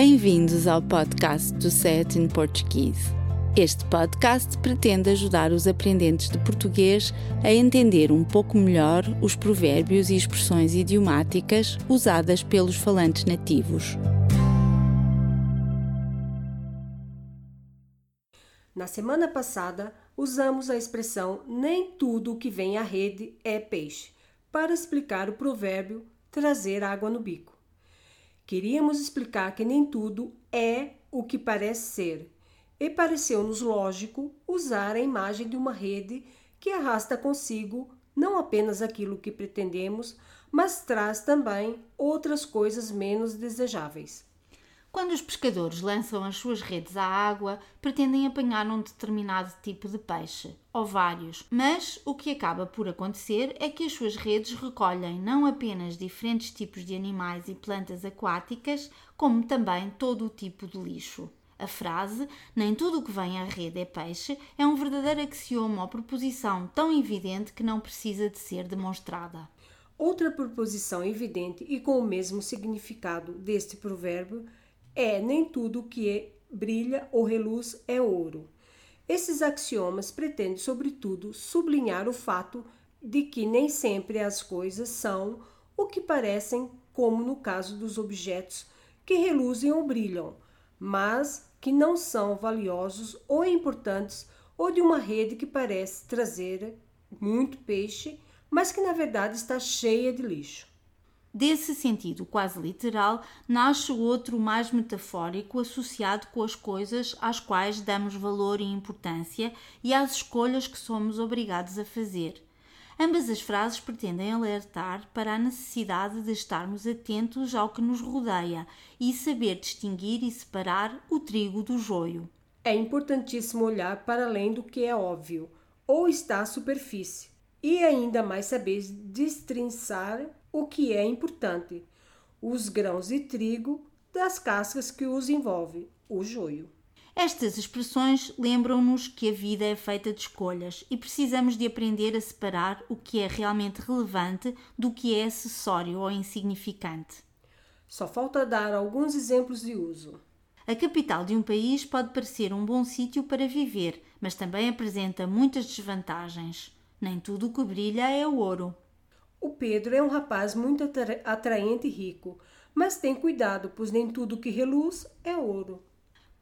Bem-vindos ao podcast do Set in Portuguese. Este podcast pretende ajudar os aprendentes de português a entender um pouco melhor os provérbios e expressões idiomáticas usadas pelos falantes nativos. Na semana passada, usamos a expressão nem tudo o que vem à rede é peixe para explicar o provérbio trazer água no bico. Queríamos explicar que nem tudo é o que parece ser e pareceu-nos lógico usar a imagem de uma rede que arrasta consigo não apenas aquilo que pretendemos, mas traz também outras coisas menos desejáveis. Quando os pescadores lançam as suas redes à água, pretendem apanhar um determinado tipo de peixe, ou vários, mas o que acaba por acontecer é que as suas redes recolhem não apenas diferentes tipos de animais e plantas aquáticas, como também todo o tipo de lixo. A frase nem tudo o que vem à rede é peixe é um verdadeiro axioma ou proposição tão evidente que não precisa de ser demonstrada. Outra proposição evidente e com o mesmo significado deste provérbio é nem tudo que é, brilha ou reluz é ouro. Esses axiomas pretendem, sobretudo, sublinhar o fato de que nem sempre as coisas são o que parecem, como no caso dos objetos que reluzem ou brilham, mas que não são valiosos ou importantes, ou de uma rede que parece trazer muito peixe, mas que na verdade está cheia de lixo. Desse sentido quase literal, nasce outro mais metafórico associado com as coisas às quais damos valor e importância e às escolhas que somos obrigados a fazer. Ambas as frases pretendem alertar para a necessidade de estarmos atentos ao que nos rodeia e saber distinguir e separar o trigo do joio. É importantíssimo olhar para além do que é óbvio ou está à superfície e ainda mais saber destrinçar o que é importante, os grãos de trigo das cascas que os envolve, o joio. Estas expressões lembram-nos que a vida é feita de escolhas e precisamos de aprender a separar o que é realmente relevante do que é acessório ou insignificante. Só falta dar alguns exemplos de uso. A capital de um país pode parecer um bom sítio para viver, mas também apresenta muitas desvantagens. Nem tudo o que brilha é ouro. O Pedro é um rapaz muito atraente e rico, mas tem cuidado, pois nem tudo que reluz é ouro.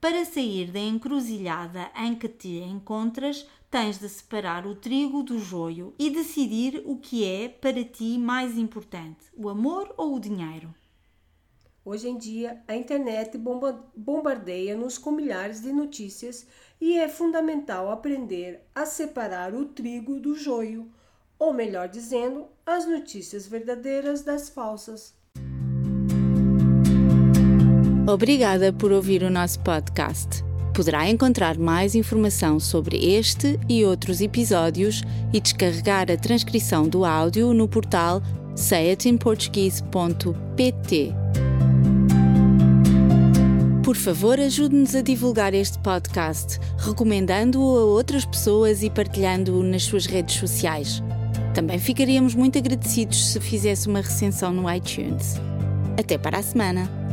Para sair da encruzilhada em que te encontras, tens de separar o trigo do joio e decidir o que é para ti mais importante, o amor ou o dinheiro. Hoje em dia, a internet bombardeia-nos com milhares de notícias e é fundamental aprender a separar o trigo do joio, ou melhor dizendo, as notícias verdadeiras das falsas. Obrigada por ouvir o nosso podcast. Poderá encontrar mais informação sobre este e outros episódios e descarregar a transcrição do áudio no portal sayatinportuguese.pt. Por favor, ajude-nos a divulgar este podcast, recomendando-o a outras pessoas e partilhando-o nas suas redes sociais. Também ficaríamos muito agradecidos se fizesse uma recensão no iTunes. Até para a semana!